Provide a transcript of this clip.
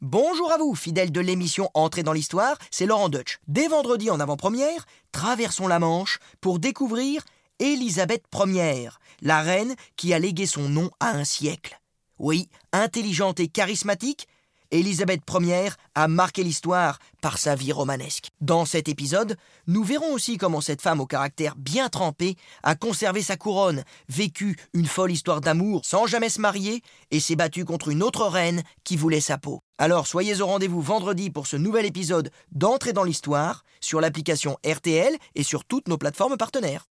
Bonjour à vous, fidèles de l'émission Entrée dans l'Histoire, c'est Laurent Deutsch. Dès vendredi en avant-première, traversons la Manche pour découvrir Élisabeth Ière, la reine qui a légué son nom à un siècle. Oui, intelligente et charismatique, Élisabeth Ière a marqué l'histoire par sa vie romanesque. Dans cet épisode, nous verrons aussi comment cette femme au caractère bien trempé a conservé sa couronne, vécu une folle histoire d'amour sans jamais se marier et s'est battue contre une autre reine qui voulait sa peau. Alors soyez au rendez-vous vendredi pour ce nouvel épisode d'Entrée dans l'histoire sur l'application RTL et sur toutes nos plateformes partenaires.